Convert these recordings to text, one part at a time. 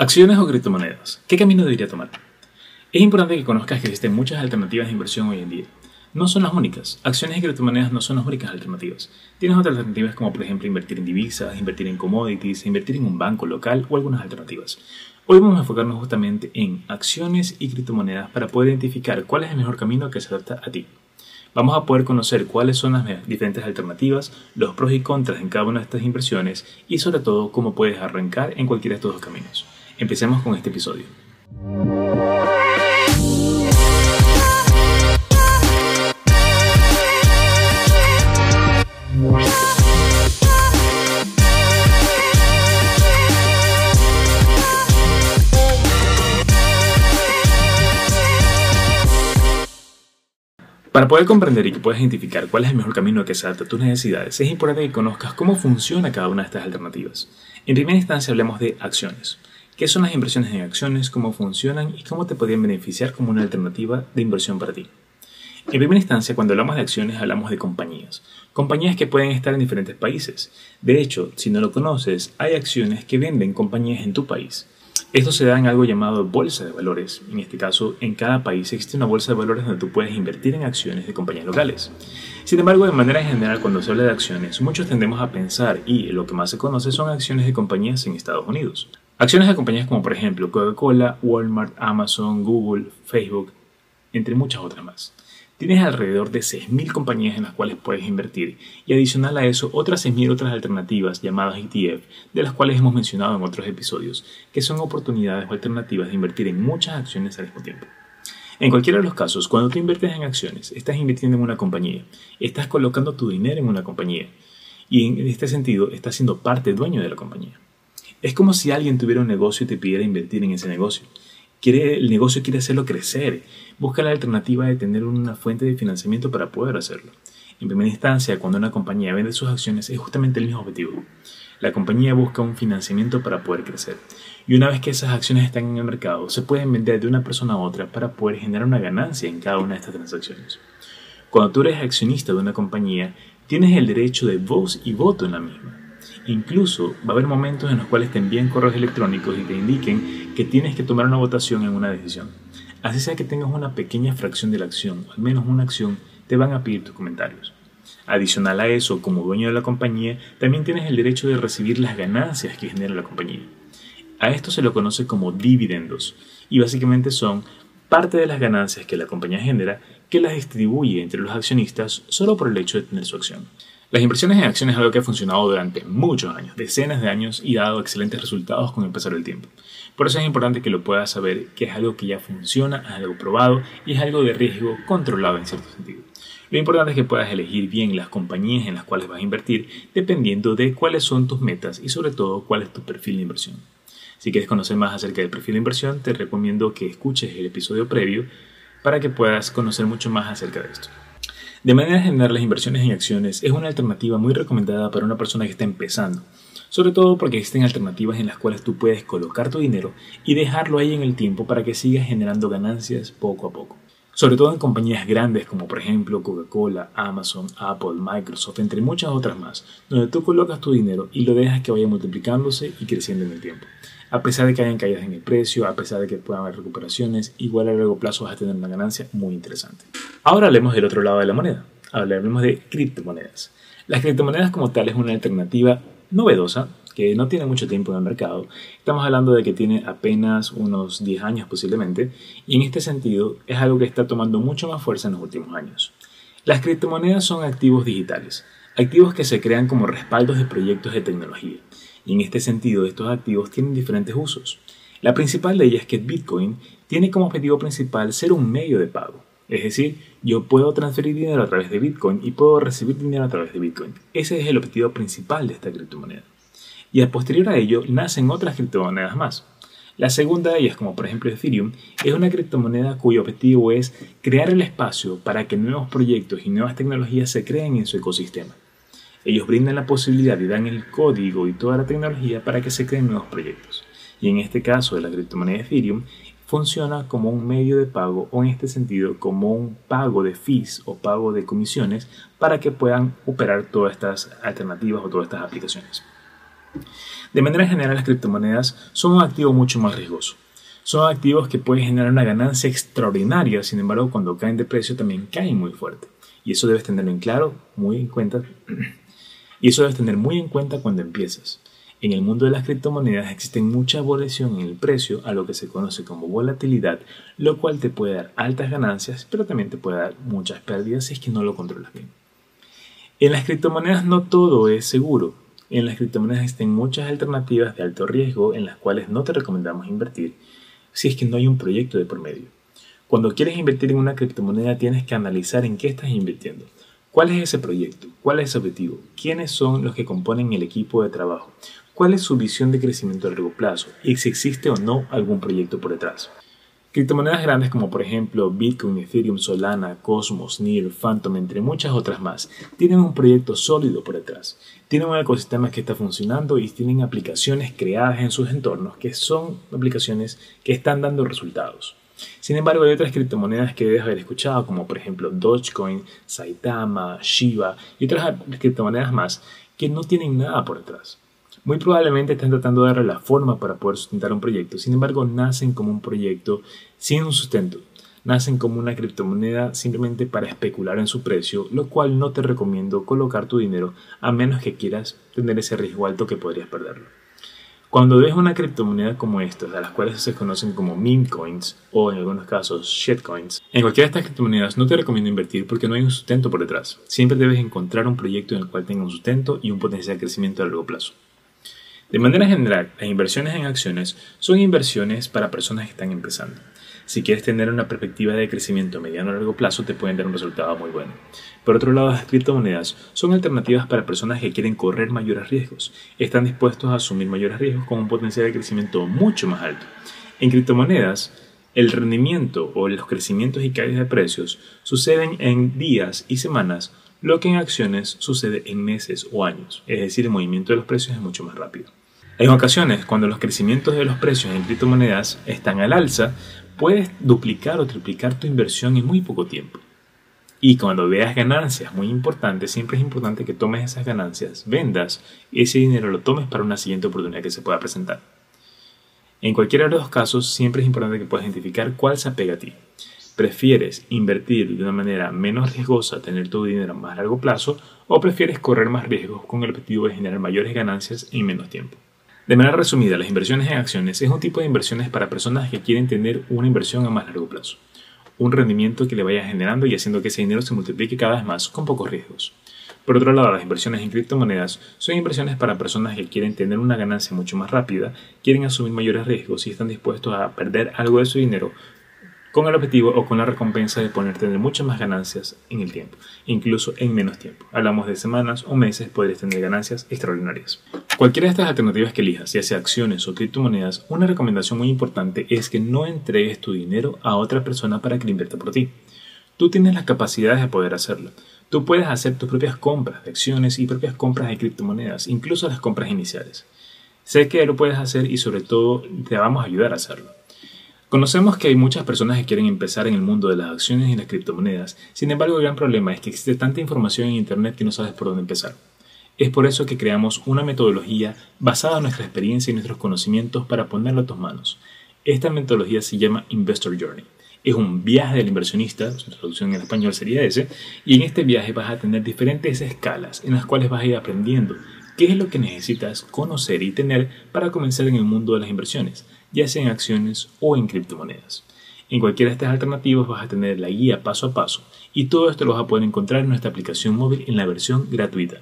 Acciones o criptomonedas. ¿Qué camino debería tomar? Es importante que conozcas que existen muchas alternativas de inversión hoy en día. No son las únicas. Acciones y criptomonedas no son las únicas alternativas. Tienes otras alternativas como por ejemplo invertir en divisas, invertir en commodities, invertir en un banco local o algunas alternativas. Hoy vamos a enfocarnos justamente en acciones y criptomonedas para poder identificar cuál es el mejor camino que se adapta a ti. Vamos a poder conocer cuáles son las diferentes alternativas, los pros y contras en cada una de estas inversiones y sobre todo cómo puedes arrancar en cualquiera de estos dos caminos. Empecemos con este episodio. Para poder comprender y que puedas identificar cuál es el mejor camino que se adapta a tus necesidades, es importante que conozcas cómo funciona cada una de estas alternativas. En primera instancia hablemos de acciones. ¿Qué son las inversiones en acciones? ¿Cómo funcionan? ¿Y cómo te podrían beneficiar como una alternativa de inversión para ti? En primera instancia, cuando hablamos de acciones, hablamos de compañías. Compañías que pueden estar en diferentes países. De hecho, si no lo conoces, hay acciones que venden compañías en tu país. Esto se da en algo llamado bolsa de valores. En este caso, en cada país existe una bolsa de valores donde tú puedes invertir en acciones de compañías locales. Sin embargo, de manera general, cuando se habla de acciones, muchos tendemos a pensar, y lo que más se conoce son acciones de compañías en Estados Unidos. Acciones de compañías como por ejemplo Coca-Cola, Walmart, Amazon, Google, Facebook, entre muchas otras más. Tienes alrededor de 6.000 compañías en las cuales puedes invertir y adicional a eso otras 6.000 otras alternativas llamadas ETF, de las cuales hemos mencionado en otros episodios, que son oportunidades o alternativas de invertir en muchas acciones al mismo tiempo. En cualquiera de los casos, cuando tú inviertes en acciones, estás invirtiendo en una compañía, estás colocando tu dinero en una compañía y en este sentido estás siendo parte dueño de la compañía. Es como si alguien tuviera un negocio y te pidiera invertir en ese negocio. Quiere, el negocio quiere hacerlo crecer. Busca la alternativa de tener una fuente de financiamiento para poder hacerlo. En primera instancia, cuando una compañía vende sus acciones, es justamente el mismo objetivo. La compañía busca un financiamiento para poder crecer. Y una vez que esas acciones están en el mercado, se pueden vender de una persona a otra para poder generar una ganancia en cada una de estas transacciones. Cuando tú eres accionista de una compañía, tienes el derecho de voz y voto en la misma. Incluso va a haber momentos en los cuales te envíen correos electrónicos y te indiquen que tienes que tomar una votación en una decisión. Así sea que tengas una pequeña fracción de la acción, al menos una acción, te van a pedir tus comentarios. Adicional a eso, como dueño de la compañía, también tienes el derecho de recibir las ganancias que genera la compañía. A esto se lo conoce como dividendos y básicamente son parte de las ganancias que la compañía genera que las distribuye entre los accionistas solo por el hecho de tener su acción. Las inversiones en acciones es algo que ha funcionado durante muchos años, decenas de años y ha dado excelentes resultados con el pasar del tiempo. Por eso es importante que lo puedas saber que es algo que ya funciona, es algo probado y es algo de riesgo controlado en cierto sentido. Lo importante es que puedas elegir bien las compañías en las cuales vas a invertir dependiendo de cuáles son tus metas y sobre todo cuál es tu perfil de inversión. Si quieres conocer más acerca del perfil de inversión, te recomiendo que escuches el episodio previo para que puedas conocer mucho más acerca de esto. De manera general, las inversiones en acciones es una alternativa muy recomendada para una persona que está empezando, sobre todo porque existen alternativas en las cuales tú puedes colocar tu dinero y dejarlo ahí en el tiempo para que sigas generando ganancias poco a poco. Sobre todo en compañías grandes como por ejemplo Coca-Cola, Amazon, Apple, Microsoft, entre muchas otras más, donde tú colocas tu dinero y lo dejas que vaya multiplicándose y creciendo en el tiempo. A pesar de que hayan caídas en el precio, a pesar de que puedan haber recuperaciones, igual a largo plazo vas a tener una ganancia muy interesante. Ahora hablemos del otro lado de la moneda. Hablemos de criptomonedas. Las criptomonedas como tal es una alternativa novedosa que no tiene mucho tiempo en el mercado. Estamos hablando de que tiene apenas unos 10 años posiblemente y en este sentido es algo que está tomando mucho más fuerza en los últimos años. Las criptomonedas son activos digitales, activos que se crean como respaldos de proyectos de tecnología. Y en este sentido estos activos tienen diferentes usos. La principal de ellas es que Bitcoin tiene como objetivo principal ser un medio de pago. Es decir, yo puedo transferir dinero a través de Bitcoin y puedo recibir dinero a través de Bitcoin. Ese es el objetivo principal de esta criptomoneda. Y a posterior a ello nacen otras criptomonedas más. La segunda de ellas, como por ejemplo Ethereum, es una criptomoneda cuyo objetivo es crear el espacio para que nuevos proyectos y nuevas tecnologías se creen en su ecosistema. Ellos brindan la posibilidad y dan el código y toda la tecnología para que se creen nuevos proyectos. Y en este caso de la criptomoneda Ethereum, funciona como un medio de pago o en este sentido como un pago de fees o pago de comisiones para que puedan operar todas estas alternativas o todas estas aplicaciones. De manera general, las criptomonedas son un activo mucho más riesgoso. Son activos que pueden generar una ganancia extraordinaria, sin embargo, cuando caen de precio también caen muy fuerte. Y eso debes tenerlo en claro, muy en cuenta. Y eso debes tener muy en cuenta cuando empiezas. En el mundo de las criptomonedas existe mucha variación en el precio, a lo que se conoce como volatilidad, lo cual te puede dar altas ganancias, pero también te puede dar muchas pérdidas si es que no lo controlas bien. En las criptomonedas no todo es seguro. En las criptomonedas existen muchas alternativas de alto riesgo en las cuales no te recomendamos invertir si es que no hay un proyecto de por medio. Cuando quieres invertir en una criptomoneda tienes que analizar en qué estás invirtiendo. ¿Cuál es ese proyecto? ¿Cuál es ese objetivo? ¿Quiénes son los que componen el equipo de trabajo? ¿Cuál es su visión de crecimiento a largo plazo? Y si existe o no algún proyecto por detrás. Criptomonedas grandes como por ejemplo Bitcoin, Ethereum, Solana, Cosmos, NIR, Phantom, entre muchas otras más, tienen un proyecto sólido por detrás. Tienen un ecosistema que está funcionando y tienen aplicaciones creadas en sus entornos que son aplicaciones que están dando resultados. Sin embargo, hay otras criptomonedas que debes haber escuchado, como por ejemplo Dogecoin, Saitama, Shiba y otras criptomonedas más que no tienen nada por detrás. Muy probablemente están tratando de darle la forma para poder sustentar un proyecto, sin embargo nacen como un proyecto sin un sustento, nacen como una criptomoneda simplemente para especular en su precio, lo cual no te recomiendo colocar tu dinero a menos que quieras tener ese riesgo alto que podrías perderlo. Cuando ves una criptomoneda como esta, a las cuales se conocen como meme coins o en algunos casos shitcoins, en cualquiera de estas criptomonedas no te recomiendo invertir porque no hay un sustento por detrás. Siempre debes encontrar un proyecto en el cual tenga un sustento y un potencial crecimiento a largo plazo. De manera general, las inversiones en acciones son inversiones para personas que están empezando. Si quieres tener una perspectiva de crecimiento mediano a largo plazo, te pueden dar un resultado muy bueno. Por otro lado, las criptomonedas son alternativas para personas que quieren correr mayores riesgos. Están dispuestos a asumir mayores riesgos con un potencial de crecimiento mucho más alto. En criptomonedas, el rendimiento o los crecimientos y caídas de precios suceden en días y semanas, lo que en acciones sucede en meses o años, es decir, el movimiento de los precios es mucho más rápido. En ocasiones, cuando los crecimientos de los precios en criptomonedas están al alza, puedes duplicar o triplicar tu inversión en muy poco tiempo. Y cuando veas ganancias muy importantes, siempre es importante que tomes esas ganancias, vendas y ese dinero lo tomes para una siguiente oportunidad que se pueda presentar. En cualquiera de los casos, siempre es importante que puedas identificar cuál se apega a ti. ¿Prefieres invertir de una manera menos riesgosa, tener tu dinero a más largo plazo, o prefieres correr más riesgos con el objetivo de generar mayores ganancias en menos tiempo? De manera resumida, las inversiones en acciones es un tipo de inversiones para personas que quieren tener una inversión a más largo plazo, un rendimiento que le vaya generando y haciendo que ese dinero se multiplique cada vez más con pocos riesgos. Por otro lado, las inversiones en criptomonedas son inversiones para personas que quieren tener una ganancia mucho más rápida, quieren asumir mayores riesgos y están dispuestos a perder algo de su dinero con el objetivo o con la recompensa de poner tener muchas más ganancias en el tiempo, incluso en menos tiempo. Hablamos de semanas o meses, podrías tener ganancias extraordinarias. Cualquiera de estas alternativas que elijas, ya sea acciones o criptomonedas, una recomendación muy importante es que no entregues tu dinero a otra persona para que lo invierta por ti. Tú tienes las capacidades de poder hacerlo. Tú puedes hacer tus propias compras de acciones y propias compras de criptomonedas, incluso las compras iniciales. Sé que lo puedes hacer y sobre todo te vamos a ayudar a hacerlo. Conocemos que hay muchas personas que quieren empezar en el mundo de las acciones y las criptomonedas, sin embargo el gran problema es que existe tanta información en Internet que no sabes por dónde empezar. Es por eso que creamos una metodología basada en nuestra experiencia y nuestros conocimientos para ponerlo a tus manos. Esta metodología se llama Investor Journey. Es un viaje del inversionista, su traducción en español sería ese, y en este viaje vas a tener diferentes escalas en las cuales vas a ir aprendiendo qué es lo que necesitas conocer y tener para comenzar en el mundo de las inversiones ya sea en acciones o en criptomonedas. En cualquiera de estas alternativas vas a tener la guía paso a paso y todo esto lo vas a poder encontrar en nuestra aplicación móvil en la versión gratuita.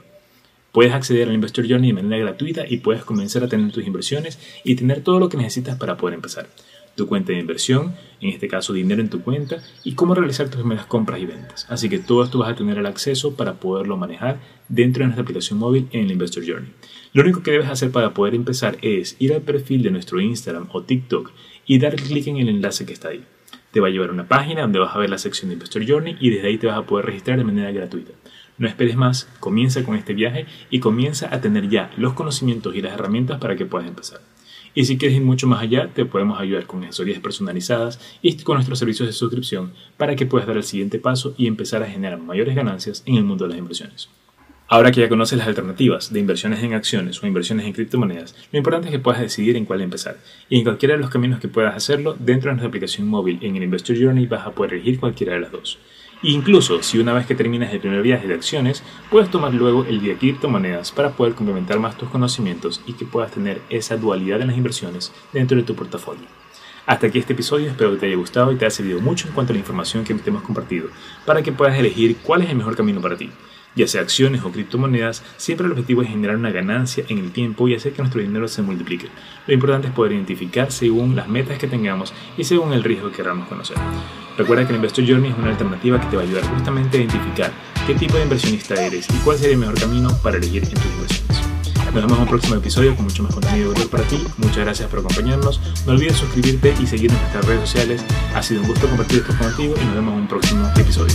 Puedes acceder al Investor Journey de manera gratuita y puedes comenzar a tener tus inversiones y tener todo lo que necesitas para poder empezar. Tu cuenta de inversión, en este caso dinero en tu cuenta, y cómo realizar tus primeras compras y ventas. Así que todo esto vas a tener el acceso para poderlo manejar dentro de nuestra aplicación móvil en el Investor Journey. Lo único que debes hacer para poder empezar es ir al perfil de nuestro Instagram o TikTok y dar clic en el enlace que está ahí. Te va a llevar a una página donde vas a ver la sección de Investor Journey y desde ahí te vas a poder registrar de manera gratuita. No esperes más, comienza con este viaje y comienza a tener ya los conocimientos y las herramientas para que puedas empezar. Y si quieres ir mucho más allá, te podemos ayudar con asesorías personalizadas y con nuestros servicios de suscripción para que puedas dar el siguiente paso y empezar a generar mayores ganancias en el mundo de las inversiones. Ahora que ya conoces las alternativas de inversiones en acciones o inversiones en criptomonedas, lo importante es que puedas decidir en cuál empezar. Y en cualquiera de los caminos que puedas hacerlo, dentro de nuestra aplicación móvil en el Investor Journey vas a poder elegir cualquiera de las dos. Incluso si una vez que terminas el primer viaje de acciones, puedes tomar luego el de criptomonedas para poder complementar más tus conocimientos y que puedas tener esa dualidad en las inversiones dentro de tu portafolio. Hasta aquí este episodio, espero que te haya gustado y te haya servido mucho en cuanto a la información que te hemos compartido, para que puedas elegir cuál es el mejor camino para ti ya sea acciones o criptomonedas, siempre el objetivo es generar una ganancia en el tiempo y hacer que nuestro dinero se multiplique. Lo importante es poder identificar según las metas que tengamos y según el riesgo que queramos conocer. Recuerda que el Investor Journey es una alternativa que te va a ayudar justamente a identificar qué tipo de inversionista eres y cuál sería el mejor camino para elegir en tus inversiones. Nos vemos en un próximo episodio con mucho más contenido de para ti. Muchas gracias por acompañarnos. No olvides suscribirte y seguirnos en nuestras redes sociales. Ha sido un gusto compartir esto contigo y nos vemos en un próximo episodio.